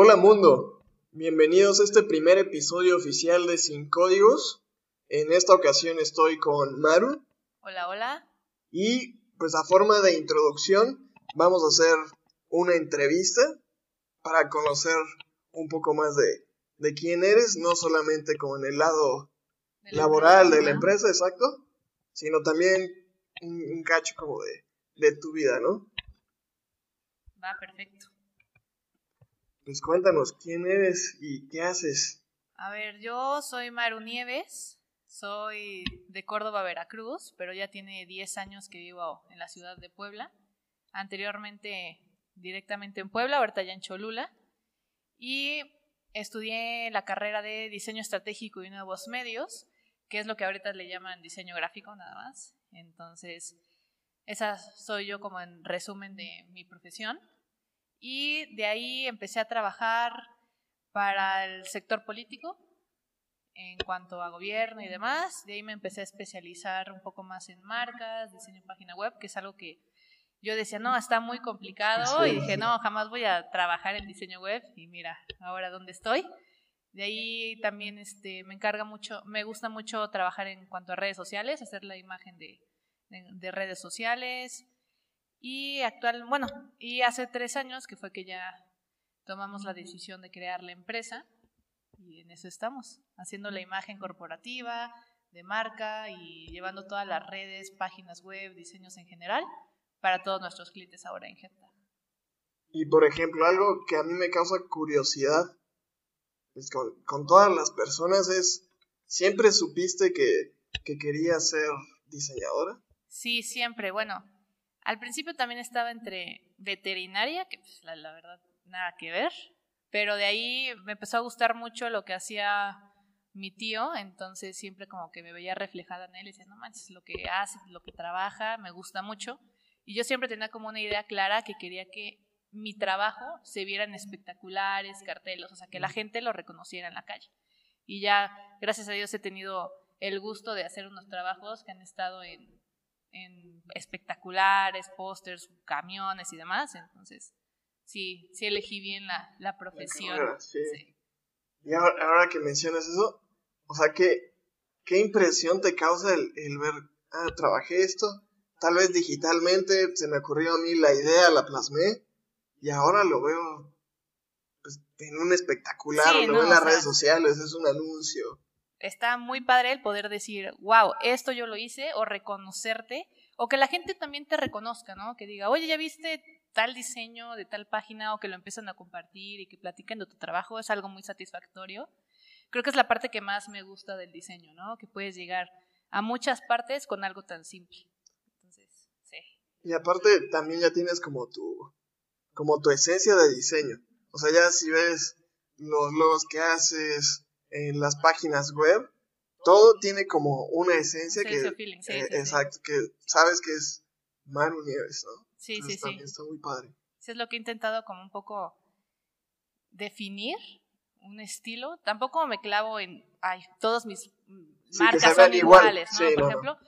Hola mundo, bienvenidos a este primer episodio oficial de Sin Códigos. En esta ocasión estoy con Maru. Hola, hola. Y pues a forma de introducción vamos a hacer una entrevista para conocer un poco más de, de quién eres, no solamente como en el lado laboral de la empresa, exacto, sino también un, cacho como de, de tu vida, ¿no? Va, perfecto. Pues cuéntanos quién eres y qué haces. A ver, yo soy Maru Nieves, soy de Córdoba, Veracruz, pero ya tiene 10 años que vivo en la ciudad de Puebla. Anteriormente directamente en Puebla, ahorita ya en Cholula. Y estudié la carrera de diseño estratégico y nuevos medios, que es lo que ahorita le llaman diseño gráfico nada más. Entonces, esa soy yo como en resumen de mi profesión. Y de ahí empecé a trabajar para el sector político en cuanto a gobierno y demás. De ahí me empecé a especializar un poco más en marcas, diseño de página web, que es algo que yo decía, no, está muy complicado y dije, no, jamás voy a trabajar en diseño web y mira, ahora dónde estoy. De ahí también este, me encarga mucho, me gusta mucho trabajar en cuanto a redes sociales, hacer la imagen de, de, redes sociales. Y actual, bueno, y hace tres años que fue que ya tomamos la decisión de crear la empresa y en eso estamos, haciendo la imagen corporativa, de marca y llevando todas las redes, páginas web, diseños en general para todos nuestros clientes ahora en Geta. Y por ejemplo, algo que a mí me causa curiosidad con, con todas las personas es, ¿siempre supiste que, que querías ser diseñadora? Sí, siempre. Bueno, al principio también estaba entre veterinaria, que pues, la, la, verdad nada que ver, pero de ahí me empezó a gustar mucho lo que hacía mi tío, entonces siempre como que me veía reflejada en él y decía, no manches, lo que hace, lo que trabaja, me gusta mucho. Y yo siempre tenía como una idea clara que quería que mi trabajo se viera en espectaculares, carteles, o sea, que la gente lo reconociera en la calle. Y ya, gracias a Dios, he tenido el gusto de hacer unos trabajos que han estado en, en espectaculares, pósters, camiones y demás. Entonces, sí, sí elegí bien la, la profesión. Y ahora, que mencionas eso, o sea, ¿qué, qué impresión te causa el, el ver, ah, trabajé esto, tal vez digitalmente, se me ocurrió a mí la idea, la plasmé, y ahora lo veo pues, en un espectacular, lo veo en las redes sociales, es un anuncio. Está muy padre el poder decir, wow, esto yo lo hice, o reconocerte, o que la gente también te reconozca, ¿no? Que diga, oye, ya viste tal diseño de tal página, o que lo empiezan a compartir y que platiquen de tu trabajo, es algo muy satisfactorio. Creo que es la parte que más me gusta del diseño, ¿no? Que puedes llegar a muchas partes con algo tan simple. Y aparte también ya tienes como tu, como tu esencia de diseño. O sea, ya si ves los logos que haces en las páginas web, todo tiene como una esencia que, eh, exacto, que sabes que es Manu Nieves, ¿no? Sí, sí, sí. Está muy padre. Eso es lo que he intentado como un poco definir un estilo. Tampoco me clavo en, ay, todos mis marcas son iguales, ¿no? Por ejemplo,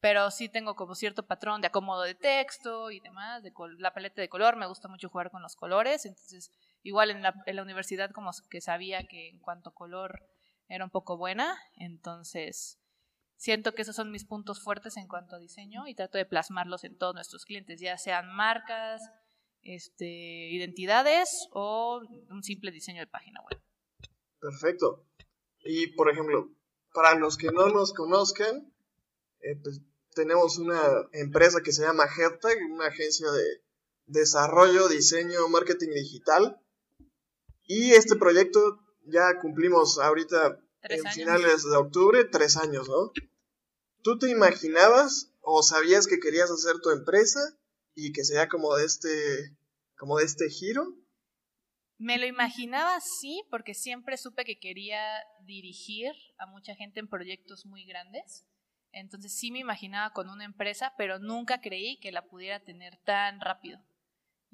pero sí tengo como cierto patrón de acomodo de texto y demás, de la paleta de color, me gusta mucho jugar con los colores, entonces igual en la, en la universidad como que sabía que en cuanto a color era un poco buena, entonces siento que esos son mis puntos fuertes en cuanto a diseño y trato de plasmarlos en todos nuestros clientes, ya sean marcas, este, identidades o un simple diseño de página web. Perfecto. Y por ejemplo, para los que no nos conozcan, eh, pues tenemos una empresa que se llama HeadTech, una agencia de desarrollo, diseño, marketing digital. Y este proyecto ya cumplimos ahorita en finales de octubre, tres años, ¿no? ¿Tú te imaginabas o sabías que querías hacer tu empresa y que sería como de este, como de este giro? Me lo imaginaba, sí, porque siempre supe que quería dirigir a mucha gente en proyectos muy grandes. Entonces sí me imaginaba con una empresa, pero nunca creí que la pudiera tener tan rápido.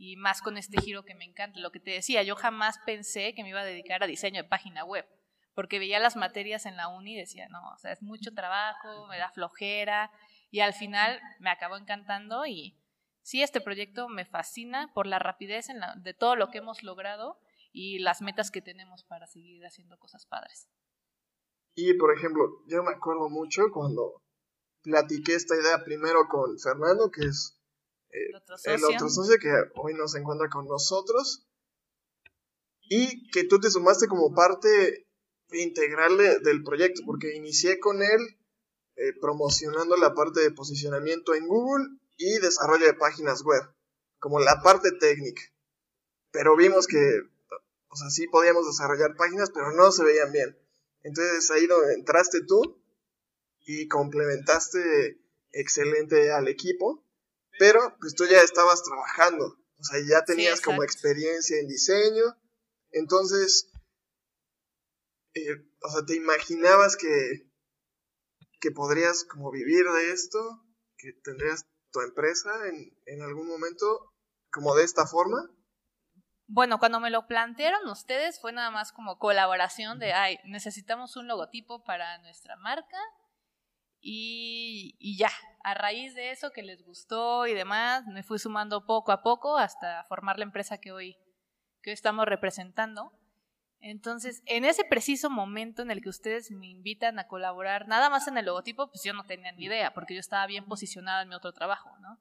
Y más con este giro que me encanta. Lo que te decía, yo jamás pensé que me iba a dedicar a diseño de página web, porque veía las materias en la uni y decía, no, o sea, es mucho trabajo, me da flojera, y al final me acabó encantando y sí, este proyecto me fascina por la rapidez en de todo lo que hemos logrado y las metas que tenemos para seguir haciendo cosas padres. Y por ejemplo, yo me acuerdo mucho cuando platiqué esta idea primero con Fernando, que es el, otro socio. que hoy no se encuentra con nosotros, y que tú te sumaste como parte integral del proyecto, porque inicié con él eh, promocionando la parte de posicionamiento en Google y desarrollo de páginas web, como la parte técnica. Pero vimos que, o sea, sí podíamos desarrollar páginas, pero no se veían bien. Entonces ahí donde entraste tú y complementaste excelente al equipo, pero pues tú ya estabas trabajando, o sea, ya tenías como experiencia en diseño, entonces, eh, o sea, te imaginabas que, que podrías como vivir de esto, que tendrías tu empresa en, en algún momento como de esta forma. Bueno, cuando me lo plantearon ustedes fue nada más como colaboración de, ay, necesitamos un logotipo para nuestra marca y, y, ya, a raíz de eso que les gustó y demás, me fui sumando poco a poco hasta formar la empresa que hoy, que hoy estamos representando. Entonces, en ese preciso momento en el que ustedes me invitan a colaborar, nada más en el logotipo, pues yo no tenía ni idea, porque yo estaba bien posicionada en mi otro trabajo, ¿no?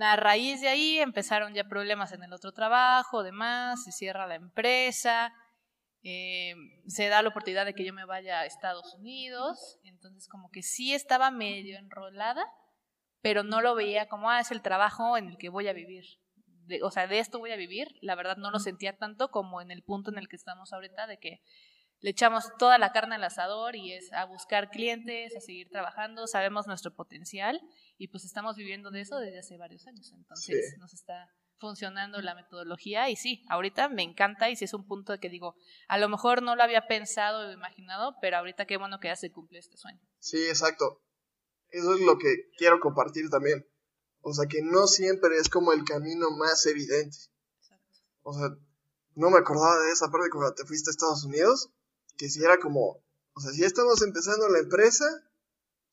a raíz de ahí empezaron ya problemas en el otro trabajo, demás, se cierra la empresa, eh, se da la oportunidad de que yo me vaya a Estados Unidos, entonces como que sí estaba medio enrolada, pero no lo veía como, ah, es el trabajo en el que voy a vivir. o sea, de esto voy a vivir, la verdad no lo sentía tanto como en el punto en el que estamos ahorita, de que le echamos toda la carne al asador y es a buscar clientes, a seguir trabajando, sabemos nuestro potencial y pues estamos viviendo de eso desde hace varios años. Entonces nos está funcionando la metodología y sí, ahorita me encanta y sí es un punto de que digo, a lo mejor no lo había pensado o imaginado, pero ahorita qué bueno que ya se cumple este sueño. Sí, exacto. Eso es lo que quiero compartir también. O sea, que no siempre es como el camino más evidente. Exacto. O sea, no me acordaba de esa parte cuando te fuiste a Estados Unidos, que si era como, o sea, si estamos empezando la empresa,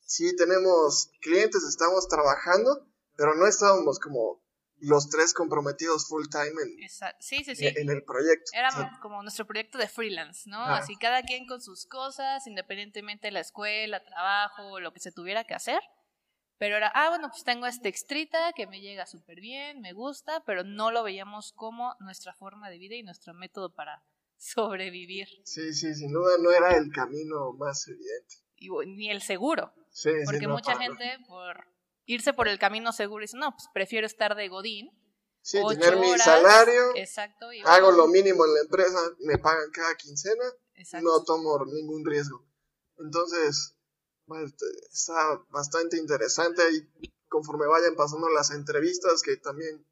sí tenemos clientes, estamos trabajando, pero no estábamos como los tres comprometidos full time en, en el proyecto. Era como nuestro proyecto de freelance, ¿no? Así cada quien con sus cosas, independientemente de la escuela, trabajo, lo que se tuviera que hacer. Pero era, ah, bueno, pues tengo este extrita que me llega súper bien, me gusta, pero no lo veíamos como nuestra forma de vida y nuestro método para sobrevivir. Sí, sí, sin duda no era el camino más evidente. ni el seguro. Sí, porque mucha gente por irse por el camino seguro dice, no, pues prefiero estar de godín. Sí, tener mi salario, exacto, hago lo mínimo en la empresa, me pagan cada quincena, no tomo ningún riesgo. Entonces, bueno, está bastante interesante y conforme vayan pasando las entrevistas, que también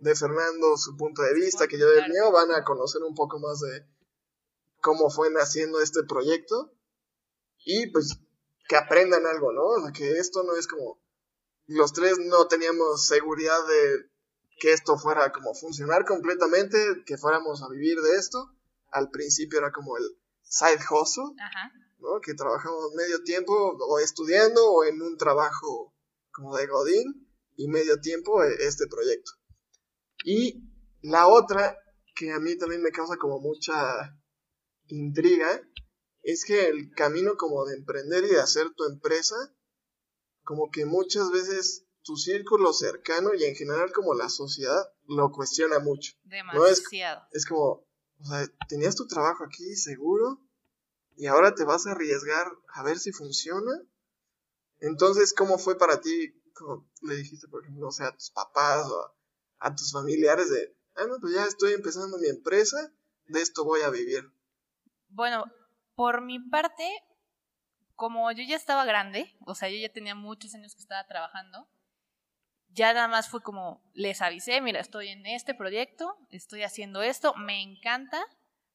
de Fernando su punto de vista, que yo del mío, van a conocer un poco más de cómo fue naciendo este proyecto y pues que aprendan algo, ¿no? O sea, que esto no es como los tres no teníamos seguridad de que esto fuera como funcionar completamente, que fuéramos a vivir de esto. Al principio era como el side hustle, ¿no? Que trabajamos medio tiempo o estudiando o en un trabajo como de Godín y medio tiempo e, este proyecto. Y la otra, que a mí también me causa como mucha intriga, es que el camino como de emprender y de hacer tu empresa, como que muchas veces tu círculo cercano y en general como la sociedad lo cuestiona mucho. Demasiado. Es, como, o sea, tenías tu trabajo aquí seguro y ahora te vas a arriesgar a ver si funciona. Entonces, ¿cómo fue para ti? Como le dijiste, por ejemplo, no sé, a tus papás o a tus familiares de, ah, no, pues ya estoy empezando mi empresa, de esto voy a vivir? Bueno, por mi parte, como yo ya estaba grande, o sea, yo ya tenía muchos años que estaba trabajando, ya nada más fue como, les avisé, mira, estoy en este proyecto, estoy haciendo esto, me encanta,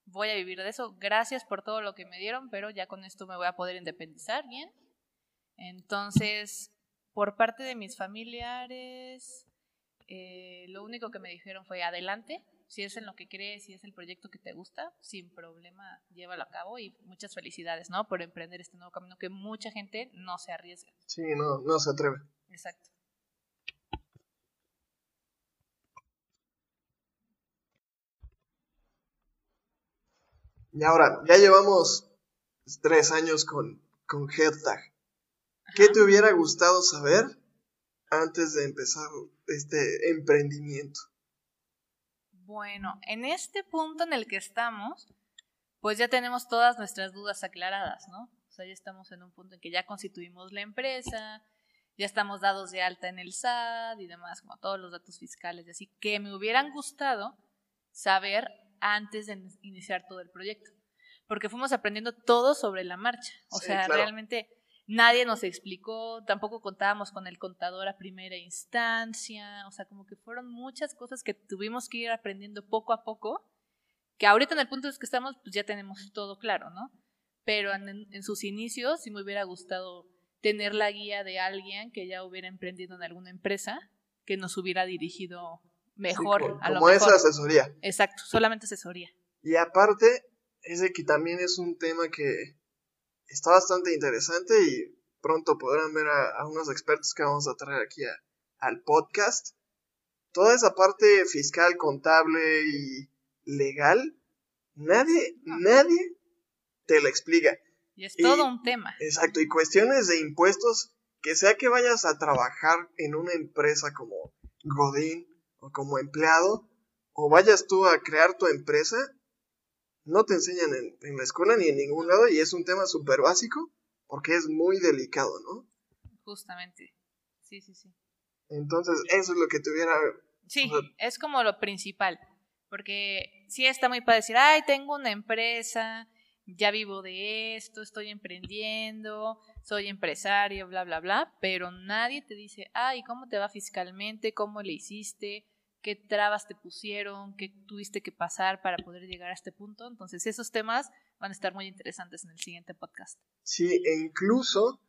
voy a vivir de eso, gracias por todo lo que me dieron, pero ya con esto me voy a poder independizar bien. Entonces, por parte de mis familiares, eh, lo único que me dijeron fue adelante, si es en lo que crees, si es el proyecto que te gusta, sin problema, llévalo a cabo y muchas felicidades, ¿no? Por emprender este nuevo camino que mucha gente no se arriesga. Sí, no, no se atreve. Exacto. Y ahora, ya llevamos tres años con, con HeadTag. ¿Qué te hubiera gustado saber antes de empezar este emprendimiento? Bueno, en este punto en el que estamos, pues ya tenemos todas nuestras dudas aclaradas, ¿no? O sea, ya estamos en un punto en que ya constituimos la empresa, ya estamos dados de alta en el SAT y demás, como todos los datos fiscales y así, que me hubieran gustado saber antes de iniciar todo el proyecto, porque fuimos aprendiendo todo sobre la marcha, o sea, realmente nadie nos explicó, tampoco contábamos con el contador a primera instancia, o sea, como que fueron muchas cosas que tuvimos que ir aprendiendo poco a poco, que ahorita en el punto en que estamos, pues ya tenemos todo claro, ¿no? Pero en, en sus inicios sí me hubiera gustado tener la guía de alguien que ya hubiera emprendido en alguna empresa, que nos hubiera dirigido mejor como, a lo como esa asesoría. Exacto, solamente asesoría. Y aparte, ese que también es un tema que está bastante interesante y pronto podrán ver a, unos expertos que vamos a traer aquí al podcast. Toda esa parte fiscal, contable y legal, nadie, nadie te la explica. Y es todo un tema. Exacto, y cuestiones de impuestos, que sea que vayas a trabajar en una empresa como Godín o como empleado, o vayas tú a crear tu empresa, no te enseñan en, la escuela ni en ningún lado y es un tema súper básico porque es muy delicado, ¿no? Justamente. Sí, sí, sí. Entonces, eso es lo que tuviera... Sí, es como lo principal. Porque sí está muy para decir, ay, tengo una empresa, ya vivo de esto, estoy emprendiendo, soy empresario, bla, bla, bla, pero nadie te dice, ay, ¿cómo te va fiscalmente? ¿Cómo le hiciste? Qué trabas te pusieron, qué tuviste que pasar para poder llegar a este punto. Entonces, esos temas van a estar muy interesantes en el siguiente podcast. Sí, e incluso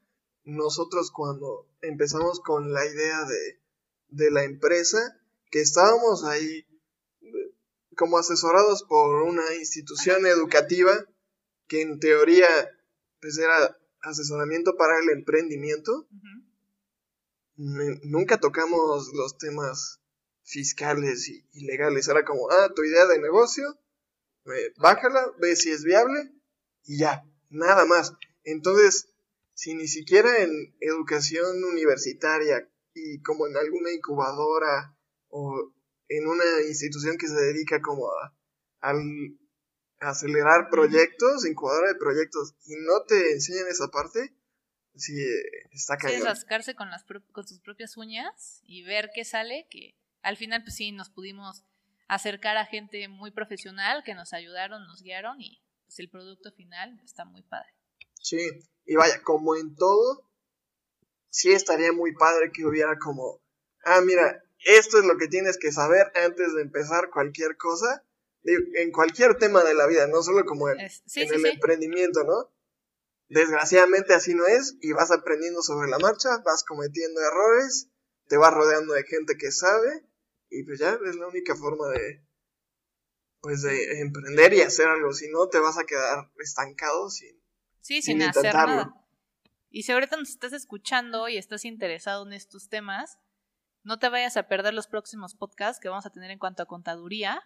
nosotros cuando empezamos con la idea de, de la empresa, que estábamos ahí como asesorados por una institución educativa que en teoría pues era asesoramiento para el emprendimiento. Nunca tocamos los temas fiscales y, legales. Era como, ah, tu idea de negocio, eh, bájala, ve si es viable y ya, nada más. Entonces, si ni siquiera en educación universitaria y como en alguna incubadora o en una institución que se dedica como a, acelerar proyectos, incubadora de proyectos, y no te enseñan esa parte, sí, está cañón. Sí, rascarse con, las, con sus propias uñas y ver qué sale, que al final pues sí nos pudimos acercar a gente muy profesional que nos ayudaron, nos guiaron y pues el producto final está muy padre. Sí, y vaya, como en todo, sí estaría muy padre que hubiera como, ah, mira, esto es lo que tienes que saber antes de empezar cualquier cosa, en cualquier tema de la vida, no solo como en, el emprendimiento, ¿no? Desgraciadamente así no es y vas aprendiendo sobre la marcha, vas cometiendo errores, te vas rodeando de gente que sabe y pues ya es la única forma de, pues de emprender y hacer algo. Si no, te vas a quedar estancado sin, sí, sin, hacer nada. Y si ahorita nos estás escuchando y estás interesado en estos temas, no te vayas a perder los próximos podcasts que vamos a tener en cuanto a contaduría,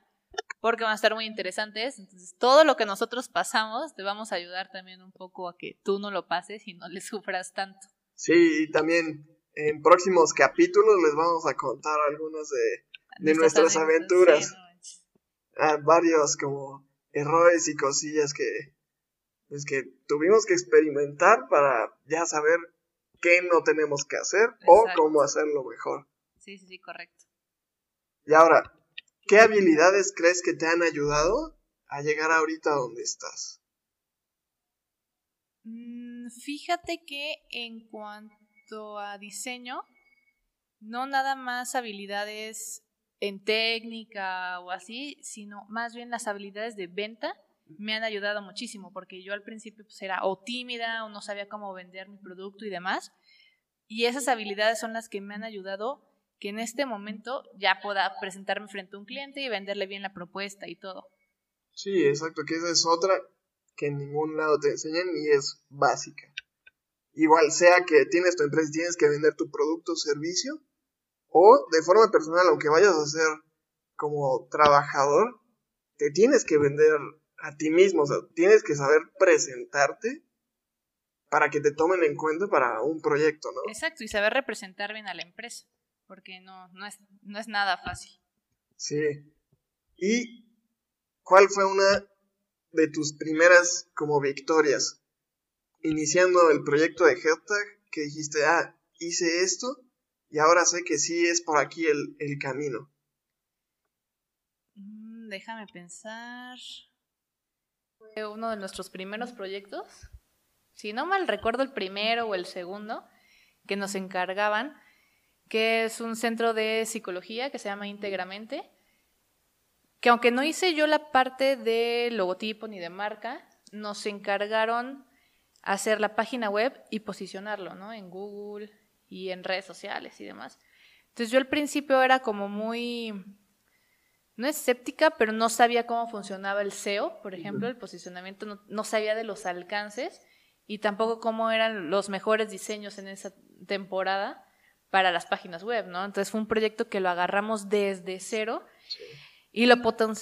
porque van a estar muy interesantes. Entonces, todo lo que nosotros pasamos, te vamos a ayudar también un poco a que tú no lo pases y no le sufras tanto. Sí, y también en próximos capítulos les vamos a contar algunos de de nuestras aventuras. a varios como errores y cosillas que pues que tuvimos que experimentar para ya saber qué no tenemos que hacer o cómo hacerlo mejor. Sí, sí, sí, correcto. Y ahora, ¿qué habilidades crees que te han ayudado a llegar ahorita donde estás? Mm, fíjate que en cuanto a diseño, no nada más habilidades en técnica o así, sino más bien las habilidades de venta me han ayudado muchísimo, porque yo al principio pues, era o tímida o no sabía cómo vender mi producto y demás. Y esas habilidades son las que me han ayudado que en este momento ya pueda presentarme frente a un cliente y venderle bien la propuesta y todo. Sí, exacto, que esa es otra que en ningún lado te enseñan y es básica. Igual sea que tienes tu empresa y tienes que vender tu producto o servicio, o de forma personal, aunque vayas a ser como trabajador, te tienes que vender a ti mismo, o sea, tienes que saber presentarte para que te tomen en cuenta para un proyecto, ¿no? Exacto, y saber representar bien a la empresa, porque no, no, es, no es nada fácil. Sí. ¿Y cuál fue una de tus primeras como victorias? Iniciando el proyecto de hashtag, que dijiste, ah, hice esto y ahora sé que sí es por aquí el, el camino. Mm, déjame pensar. Fue uno de nuestros primeros proyectos si no mal recuerdo el primero o el segundo, que nos encargaban, que es un centro de psicología que se llama Íntegramente, que aunque no hice yo la parte de logotipo ni de marca, nos encargaron hacer la página web y posicionarlo, ¿no? En Google y en redes sociales y demás. Entonces yo al principio era como muy, no escéptica, pero no sabía cómo funcionaba el SEO, por ejemplo, el posicionamiento, no, no sabía de los alcances y tampoco cómo eran los mejores diseños en esa temporada para las páginas web, ¿no? Entonces fue un proyecto que lo agarramos desde cero y lo,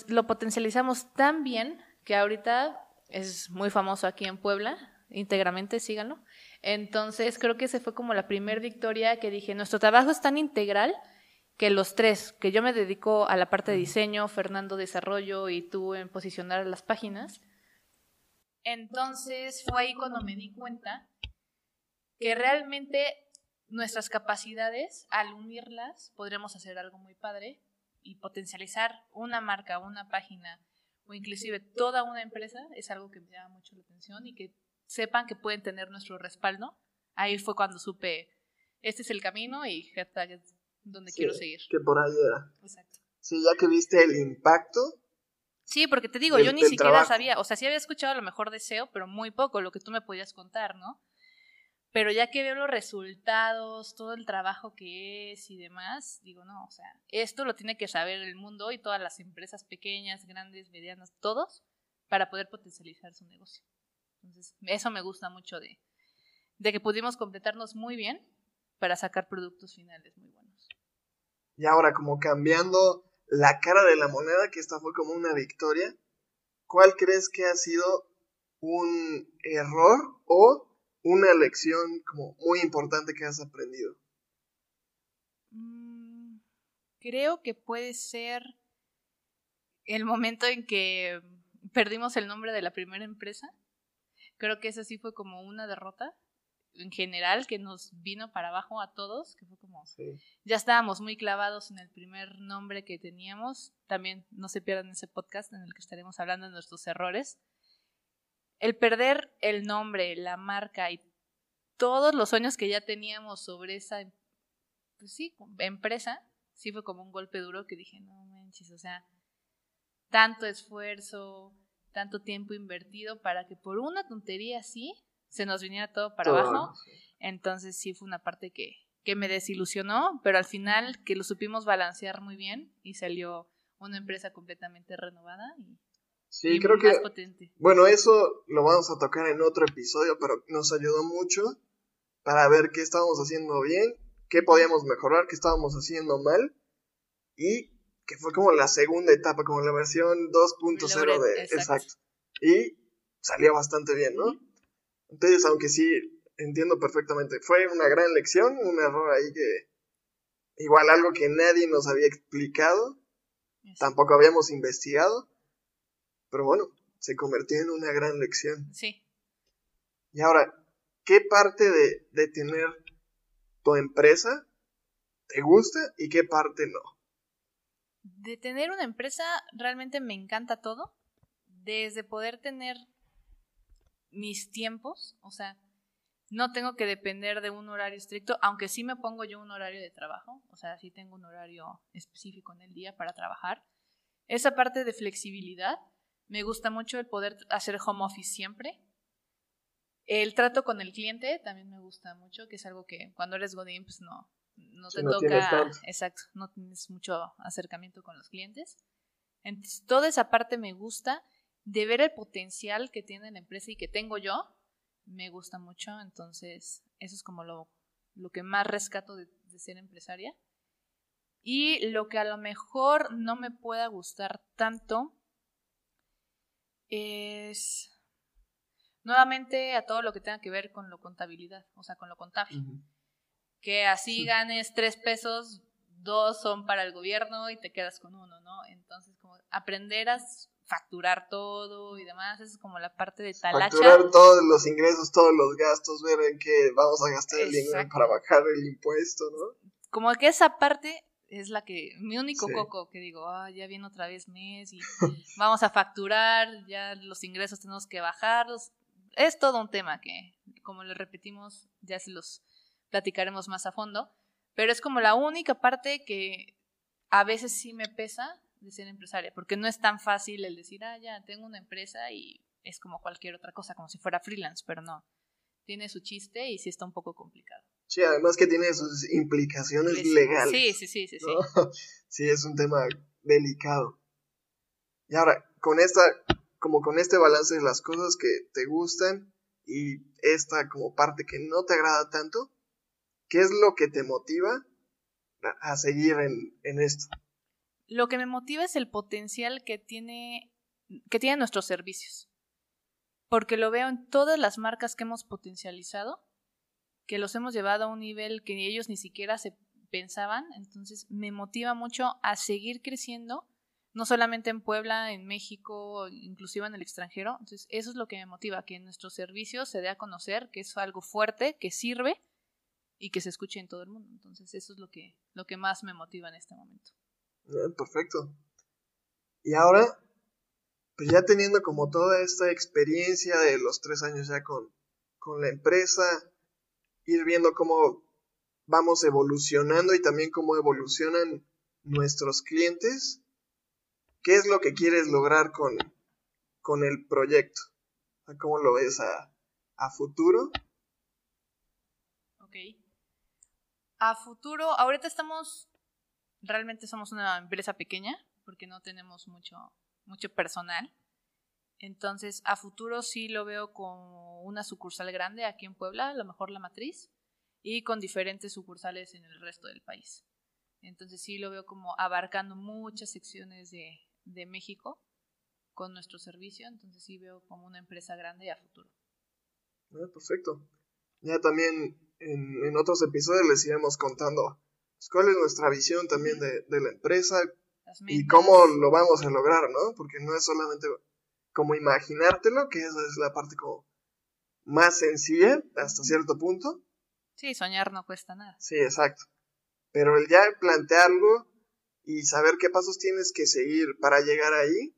lo potencializamos tan bien que ahorita es muy famoso aquí en Puebla, íntegramente, síganlo. Entonces creo que esa fue como la primera victoria que dije, nuestro trabajo es tan integral que los tres, que yo me dedico a la parte de diseño, Fernando desarrollo y tú en posicionar las páginas, entonces fue ahí cuando me di cuenta que realmente nuestras capacidades, al unirlas, podremos hacer algo muy padre y potencializar una marca, una página o inclusive toda una empresa es algo que me llama mucho la atención y que sepan que pueden tener nuestro respaldo. Ahí fue cuando supe, este es el camino y hashtag es donde quiero seguir. Que por ahí era. Exacto. Sí, ya que viste el impacto, Sí, porque te digo, yo ni siquiera sabía, o sea, sí había escuchado a lo mejor deseo, pero muy poco, lo que tú me podías contar, ¿no? Pero ya que veo los resultados, todo el trabajo que es y demás, digo, no, o sea, esto lo tiene que saber el mundo y todas las empresas pequeñas, grandes, medianas, todos, para poder potencializar su negocio. Entonces, eso me gusta mucho de, de que pudimos completarnos muy bien para sacar productos finales muy buenos. Y ahora, como cambiando la cara de la moneda, que esta fue como una victoria, ¿cuál crees que ha sido un error o una lección como muy importante que has aprendido? Mm, creo que puede ser el momento en que perdimos el nombre de la primera empresa. Creo que esa sí fue como una derrota en general que nos vino para abajo a todos, que fue como ya estábamos muy clavados en el primer nombre que teníamos. También no se pierdan ese podcast en el que estaremos hablando de nuestros errores. El perder el nombre, la marca y todos los sueños que ya teníamos sobre esa pues sí, empresa, sí fue como un golpe duro que dije, no manches, o sea, tanto esfuerzo, tanto tiempo invertido para que por una tontería así se nos viniera todo para abajo. Entonces sí fue una parte que, que me desilusionó, pero al final que lo supimos balancear muy bien y salió una empresa completamente renovada y, sí, creo que, potente. Bueno, eso lo vamos a tocar en otro episodio, pero nos ayudó mucho para ver qué estábamos haciendo bien, qué podíamos mejorar, qué estábamos haciendo mal y que fue como la segunda etapa, como la versión 2.0 de... Exacto. Y salió bastante bien, ¿no? Entonces, aunque sí entiendo perfectamente, fue una gran lección, un error ahí que igual algo que nadie nos había explicado, tampoco habíamos investigado, pero bueno, se convirtió en una gran lección. Sí. Y ahora, ¿qué parte de, de tener tu empresa te gusta y qué parte no? De tener una empresa realmente me encanta todo, desde poder tener mis tiempos, o sea, no tengo que depender de un horario estricto, aunque sí me pongo yo un horario de trabajo, o sea, sí tengo un horario específico en el día para trabajar. Esa parte de flexibilidad, me gusta mucho el poder hacer home office siempre. El trato con el cliente también me gusta mucho, que es algo que cuando eres Godín, pues no, no te toca, exacto, no tienes mucho acercamiento con los clientes. Entonces, toda esa parte me gusta de ver el potencial que tiene la empresa y que tengo yo, me gusta mucho. Entonces, eso es como lo, lo que más rescato de, ser empresaria. Y lo que a lo mejor no me pueda gustar tanto, es nuevamente a todo lo que tenga que ver con lo contabilidad, o sea, con lo contable. Que así ganes tres pesos, dos son para el gobierno y te quedas con uno, ¿no? Entonces, como aprender a facturar todo y demás, es como la parte de talacha. Facturar todos los ingresos, todos los gastos, ver en qué vamos a gastar el dinero para bajar el impuesto, ¿no? Como que esa parte es la que, mi único coco que digo, ah, ya viene otra vez mes y vamos a facturar, ya los ingresos tenemos que bajarlos. Es todo un tema que, como lo repetimos, ya se los platicaremos más a fondo, pero es como la única parte que a veces sí me pesa de ser empresaria, porque no es tan fácil el decir, ah, ya tengo una empresa y es como cualquier otra cosa, como si fuera freelance, pero no, tiene su chiste y sí está un poco complicado. Sí, además que tiene sus implicaciones legales. Sí, sí, sí, sí, sí. Sí, es un tema delicado. Y ahora, con esta, como con este balance de las cosas que te gustan y esta como parte que no te agrada tanto, ¿qué es lo que te motiva a seguir en, esto? Lo que me motiva es el potencial que tiene que tienen nuestros servicios. Porque lo veo en todas las marcas que hemos potencializado que los hemos llevado a un nivel que ellos ni siquiera se pensaban, entonces me motiva mucho a seguir creciendo, no solamente en Puebla, en México, inclusive en el extranjero, entonces eso es lo que me motiva, que nuestro servicio se dé a conocer, que es algo fuerte, que sirve y que se escuche en todo el mundo, entonces eso es lo que, lo que más me motiva en este momento. perfecto. Y ahora, pues ya teniendo como toda esta experiencia de los tres años ya con, con la empresa, ir viendo cómo vamos evolucionando y también cómo evolucionan nuestros clientes. ¿Qué es lo que quieres lograr con, con el proyecto? ¿Cómo lo ves a, a futuro? Ok. A futuro, ahorita estamos, realmente somos una empresa pequeña porque no tenemos mucho, mucho personal. Entonces, a futuro sí lo veo como una sucursal grande aquí en Puebla, a lo mejor la matriz, y con diferentes sucursales en el resto del país. Entonces sí lo veo como abarcando muchas secciones de, de México con nuestro servicio, entonces sí veo como una empresa grande a futuro. Ah, perfecto. Ya también en, en, otros episodios les iremos contando pues, cuál es nuestra visión también de, de la empresa y cómo lo vamos a lograr, ¿no? Porque no es solamente como imaginártelo, que esa es la parte como más sencilla hasta cierto punto. Sí, soñar no cuesta nada. Sí, exacto. Pero el ya plantearlo y saber qué pasos tienes que seguir para llegar ahí,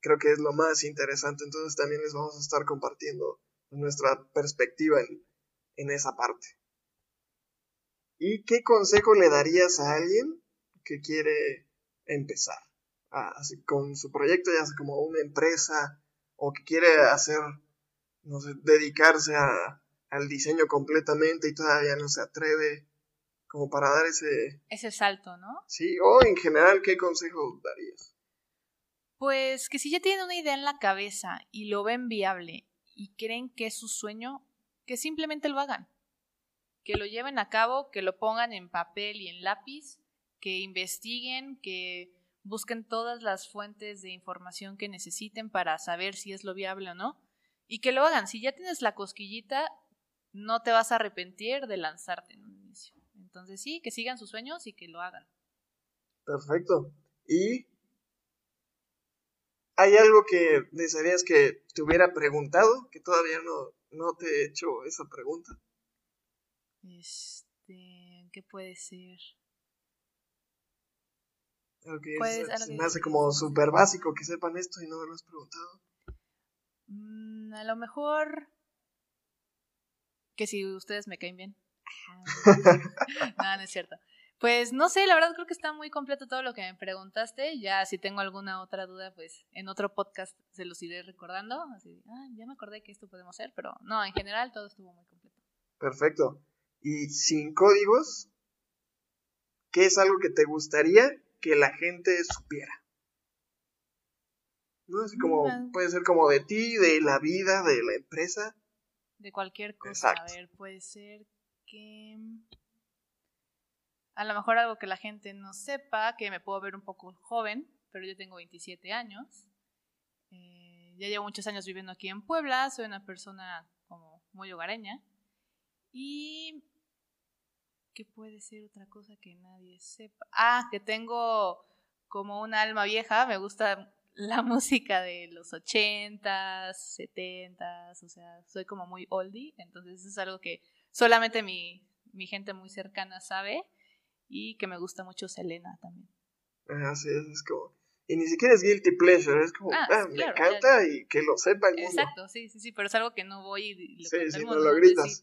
creo que es lo más interesante. Entonces también les vamos a estar compartiendo nuestra perspectiva en, en esa parte. ¿Y qué consejo le darías a alguien que quiere empezar? así, con su proyecto, ya sea como una empresa o que quiere hacer, no sé, dedicarse a, al diseño completamente y todavía no se atreve, como para dar ese... Ese salto, ¿no? Sí, o en general, ¿qué consejo darías? Pues que si ya tienen una idea en la cabeza y lo ven viable y creen que es su sueño, que simplemente lo hagan. Que lo lleven a cabo, que lo pongan en papel y en lápiz, que investiguen, que busquen todas las fuentes de información que necesiten para saber si es lo viable o no y que lo hagan. Si ya tienes la cosquillita, no te vas a arrepentir de lanzarte en un inicio. Entonces sí, que sigan sus sueños y que lo hagan. Perfecto. ¿Y hay algo que desearías que te hubiera preguntado que todavía no, no te he hecho esa pregunta? Este, ¿qué puede ser? Okay, me hace como súper básico que sepan esto y no me lo has preguntado. Mm, a lo mejor que si ustedes me caen bien. no, no es cierto. Pues no sé, la verdad creo que está muy completo todo lo que me preguntaste. Ya si tengo alguna otra duda, pues en otro podcast se los iré recordando. Así, ah, ya me acordé que esto podemos hacer, pero no, en general todo estuvo muy completo. Perfecto. Y sin códigos, ¿qué es algo que te gustaría que la gente supiera. ¿No? Así como, mm, puede ser como de ti, de la vida, de la empresa. De cualquier cosa. A ver, puede ser que... A lo mejor algo que la gente no sepa, que me puedo ver un poco joven, pero yo tengo 27 años. Eh, ya llevo muchos años viviendo aquí en Puebla, soy una persona como muy hogareña. Y ¿qué puede ser otra cosa que nadie sepa? Ah, que tengo como un alma vieja, me gusta la música de los ochentas, setentas, o sea, soy como muy oldie, entonces es algo que solamente mi, mi gente muy cercana sabe y que me gusta mucho Selena también. Así es, es como... Y ni siquiera es guilty pleasure, es como, ah, ah me encanta y que lo sepa el mundo. Exacto, sí, sí, sí, pero es algo que no voy y lo sí, sí, no lo gritas.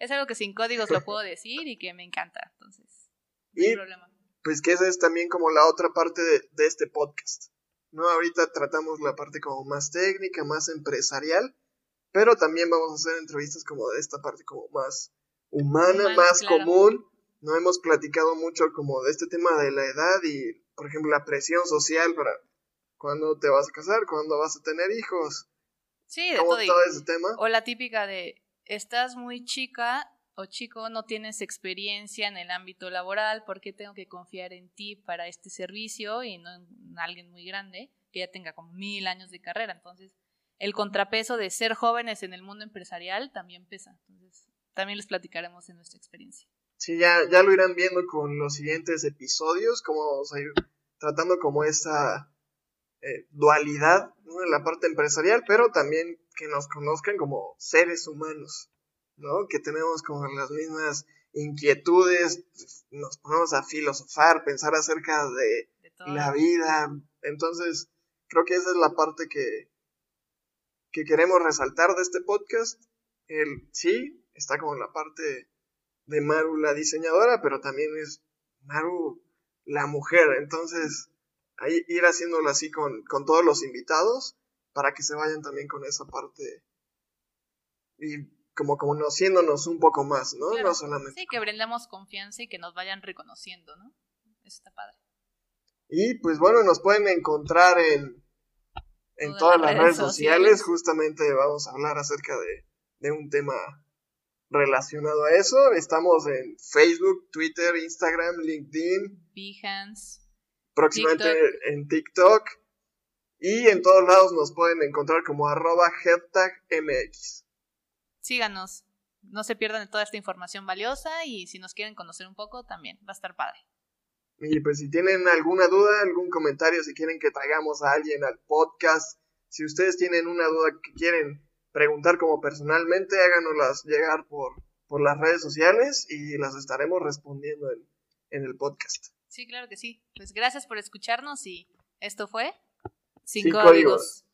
Es, algo que sin códigos lo puedo decir y que me encanta, entonces, no hay problema. Pues que esa es también como la otra parte de, de este podcast. ¿no? Ahorita tratamos la parte como más técnica, más empresarial, pero también vamos a hacer entrevistas como de esta parte como más humana, más común. No hemos platicado mucho como de este tema de la edad y, por ejemplo, la presión social para cuándo te vas a casar, cuándo vas a tener hijos. Sí, de todo, ese tema. O la típica de, estás muy chica o chico, no tienes experiencia en el ámbito laboral, ¿por qué tengo que confiar en ti para este servicio y no en alguien muy grande que ya tenga como mil años de carrera? Entonces, el contrapeso de ser jóvenes en el mundo empresarial también pesa. Entonces, también les platicaremos en nuestra experiencia. Sí, ya, ya lo irán viendo con los siguientes episodios, cómo vamos a ir tratando como esa eh, dualidad en la parte empresarial, pero también que nos conozcan como seres humanos, ¿no? Que tenemos como las mismas inquietudes, nos ponemos a filosofar, pensar acerca de la vida. Entonces, creo que esa es la parte que, que queremos resaltar de este podcast. El sí, está como en la parte de Maru la diseñadora, pero también es Maru la mujer. Entonces, ahí ir haciéndolo así con, con todos los invitados para que se vayan también con esa parte y como conociéndonos un poco más, ¿no? No solamente. Sí, que brindemos confianza y que nos vayan reconociendo, ¿no? Eso está padre. Y pues bueno, nos pueden encontrar en en todas, las, redes, sociales. Justamente vamos a hablar acerca de, un tema relacionado a eso. Estamos en Facebook, Twitter, Instagram, LinkedIn. Behance. Próximamente en TikTok. Y en todos lados nos pueden encontrar como arroba MX. Síganos. No se pierdan de toda esta información valiosa y si nos quieren conocer un poco también va a estar padre. Y pues si tienen alguna duda, algún comentario, si quieren que traigamos a alguien al podcast, si ustedes tienen una duda que quieren preguntar como personalmente, háganoslas llegar por, por las redes sociales y las estaremos respondiendo en, en el podcast. Sí, claro que sí. Pues gracias por escucharnos y esto fue Sin, códigos.